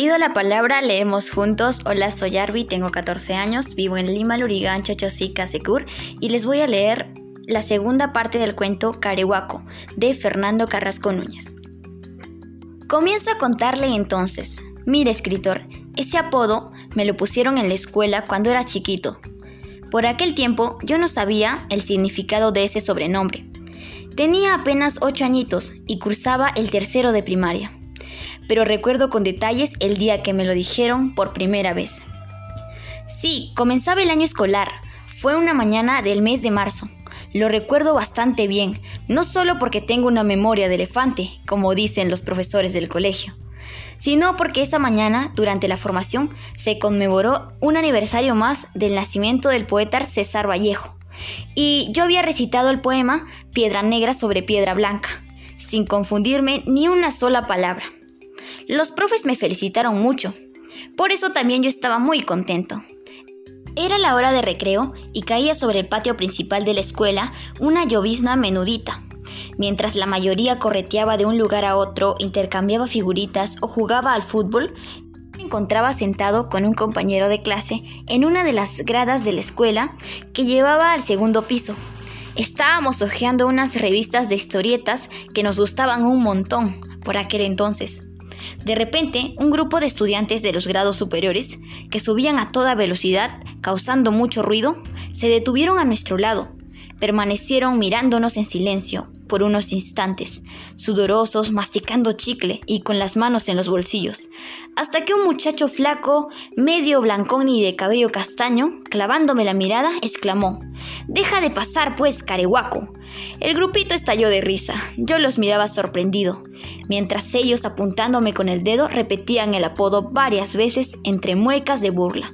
Pido la palabra, leemos juntos. Hola, soy Arby, tengo 14 años, vivo en Lima, Lurigan, Chachosica, Secur y les voy a leer la segunda parte del cuento Carehuaco de Fernando Carrasco Núñez. Comienzo a contarle entonces. Mire, escritor, ese apodo me lo pusieron en la escuela cuando era chiquito. Por aquel tiempo yo no sabía el significado de ese sobrenombre. Tenía apenas ocho añitos y cursaba el tercero de primaria, pero recuerdo con detalles el día que me lo dijeron por primera vez. Sí, comenzaba el año escolar. Fue una mañana del mes de marzo. Lo recuerdo bastante bien, no solo porque tengo una memoria de elefante, como dicen los profesores del colegio, sino porque esa mañana, durante la formación, se conmemoró un aniversario más del nacimiento del poeta César Vallejo, y yo había recitado el poema Piedra Negra sobre Piedra Blanca, sin confundirme ni una sola palabra. Los profes me felicitaron mucho, por eso también yo estaba muy contento. Era la hora de recreo y caía sobre el patio principal de la escuela una llovizna menudita. Mientras la mayoría correteaba de un lugar a otro, intercambiaba figuritas o jugaba al fútbol, me encontraba sentado con un compañero de clase en una de las gradas de la escuela que llevaba al segundo piso. Estábamos hojeando unas revistas de historietas que nos gustaban un montón por aquel entonces. De repente, un grupo de estudiantes de los grados superiores, que subían a toda velocidad, causando mucho ruido, se detuvieron a nuestro lado. Permanecieron mirándonos en silencio, por unos instantes, sudorosos, masticando chicle y con las manos en los bolsillos, hasta que un muchacho flaco, medio blancón y de cabello castaño, clavándome la mirada, exclamó, Deja de pasar, pues, carehuaco. El grupito estalló de risa. Yo los miraba sorprendido, mientras ellos apuntándome con el dedo repetían el apodo varias veces entre muecas de burla.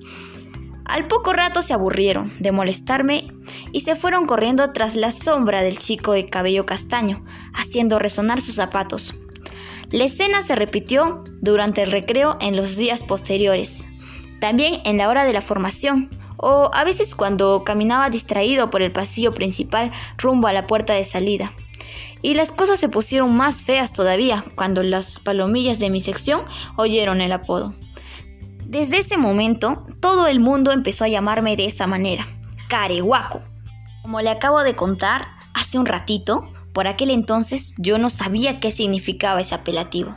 Al poco rato se aburrieron de molestarme y se fueron corriendo tras la sombra del chico de cabello castaño, haciendo resonar sus zapatos. La escena se repitió durante el recreo en los días posteriores, también en la hora de la formación, o a veces cuando caminaba distraído por el pasillo principal rumbo a la puerta de salida. Y las cosas se pusieron más feas todavía cuando las palomillas de mi sección oyeron el apodo. Desde ese momento, todo el mundo empezó a llamarme de esa manera, Carehuaco. Como le acabo de contar hace un ratito, por aquel entonces yo no sabía qué significaba ese apelativo.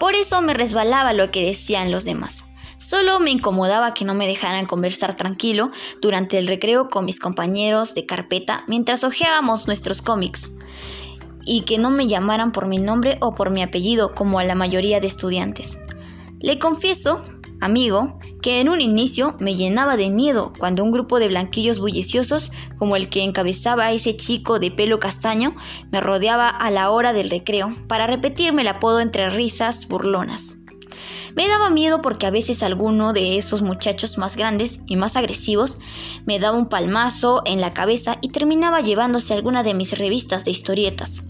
Por eso me resbalaba lo que decían los demás. Solo me incomodaba que no me dejaran conversar tranquilo durante el recreo con mis compañeros de carpeta mientras hojeábamos nuestros cómics y que no me llamaran por mi nombre o por mi apellido como a la mayoría de estudiantes. Le confieso amigo, que en un inicio me llenaba de miedo cuando un grupo de blanquillos bulliciosos, como el que encabezaba ese chico de pelo castaño, me rodeaba a la hora del recreo para repetirme el apodo entre risas burlonas. Me daba miedo porque a veces alguno de esos muchachos más grandes y más agresivos me daba un palmazo en la cabeza y terminaba llevándose alguna de mis revistas de historietas.